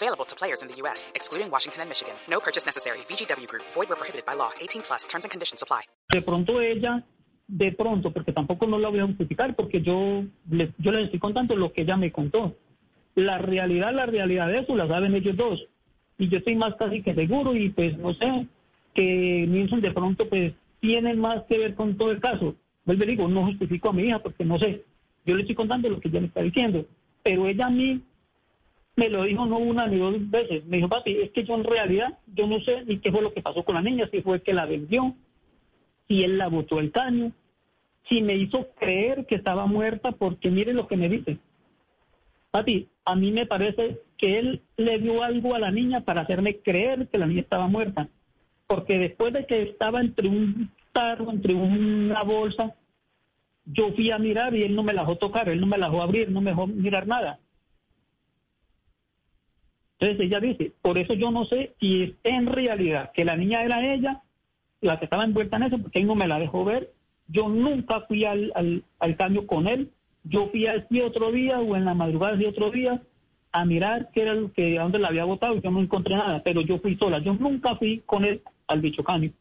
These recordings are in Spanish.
Available to players in the U.S., excluding Washington and Michigan. No purchase necessary. VGW Group. Void where prohibited by law. 18 plus. Terms and conditions apply. De pronto ella, de pronto, porque tampoco no la voy a justificar, porque yo, le, yo les estoy contando lo que ella me contó. La realidad, la realidad de eso la saben ellos dos. Y yo estoy más casi que seguro y pues no sé, que Nilsson de pronto pues tienen más que ver con todo el caso. Vuelvo y digo, no justifico a mi hija porque no sé. Yo le estoy contando lo que ella me está diciendo. Pero ella a mí me lo dijo no una ni dos veces. Me dijo, papi, es que yo en realidad, yo no sé ni qué fue lo que pasó con la niña, si fue que la vendió, si él la botó el caño, si me hizo creer que estaba muerta, porque mire lo que me dice. Papi, a mí me parece que él le dio algo a la niña para hacerme creer que la niña estaba muerta. Porque después de que estaba entre un tarro, entre una bolsa, yo fui a mirar y él no me la dejó tocar, él no me la dejó abrir, no me dejó mirar nada. Entonces ella dice, por eso yo no sé si es en realidad que la niña era ella, la que estaba envuelta en eso, porque él no me la dejó ver. Yo nunca fui al, al, cambio con él. Yo fui así otro día o en la madrugada de otro día a mirar qué era lo que, a dónde la había botado y yo no encontré nada, pero yo fui sola. Yo nunca fui con él al bicho cambio.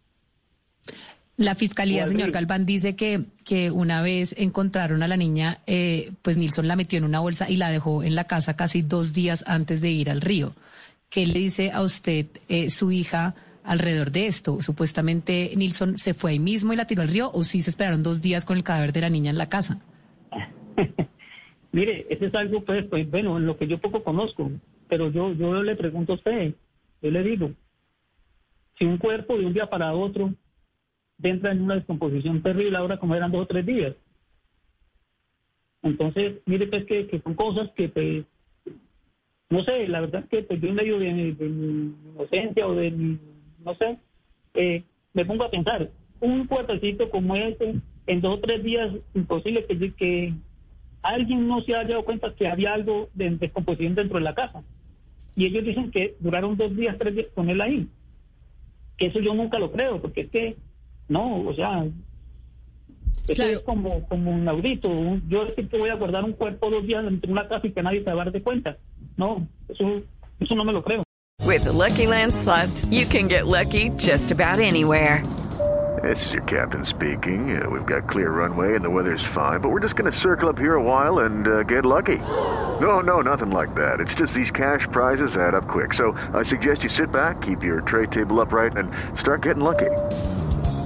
La fiscalía, señor Galván, dice que, que una vez encontraron a la niña, eh, pues Nilsson la metió en una bolsa y la dejó en la casa casi dos días antes de ir al río. ¿Qué le dice a usted eh, su hija alrededor de esto? Supuestamente Nilsson se fue ahí mismo y la tiró al río o sí se esperaron dos días con el cadáver de la niña en la casa. Mire, eso es algo, pues, pues, bueno, en lo que yo poco conozco, pero yo, yo le pregunto a usted, yo le digo, si un cuerpo de un día para otro entra en una descomposición terrible ahora como eran dos o tres días. Entonces, mire pues que, son cosas que pues, no sé, la verdad que pues, yo en medio de, mi inocencia o de mi, no sé, eh, me pongo a pensar, un cuartecito como este, en dos o tres días, imposible que, que alguien no se haya dado cuenta que había algo de descomposición dentro de la casa. Y ellos dicen que duraron dos días, tres días con él ahí. Que eso yo nunca lo creo, porque es que no, o sea, eso es como, como un audito. Yo decir que voy a guardar un cuerpo dos días dentro una casa y que nadie se va a dar de cuenta. No, eso, eso no me lo creo. With the Lucky Land slots, you can get lucky just about anywhere. This is your captain speaking. Uh, we've got clear runway and the weather's fine, but we're just going to circle up here a while and uh, get lucky. No, no, nothing like that. It's just these cash prizes add up quick. So I suggest you sit back, keep your tray table upright, and start getting lucky.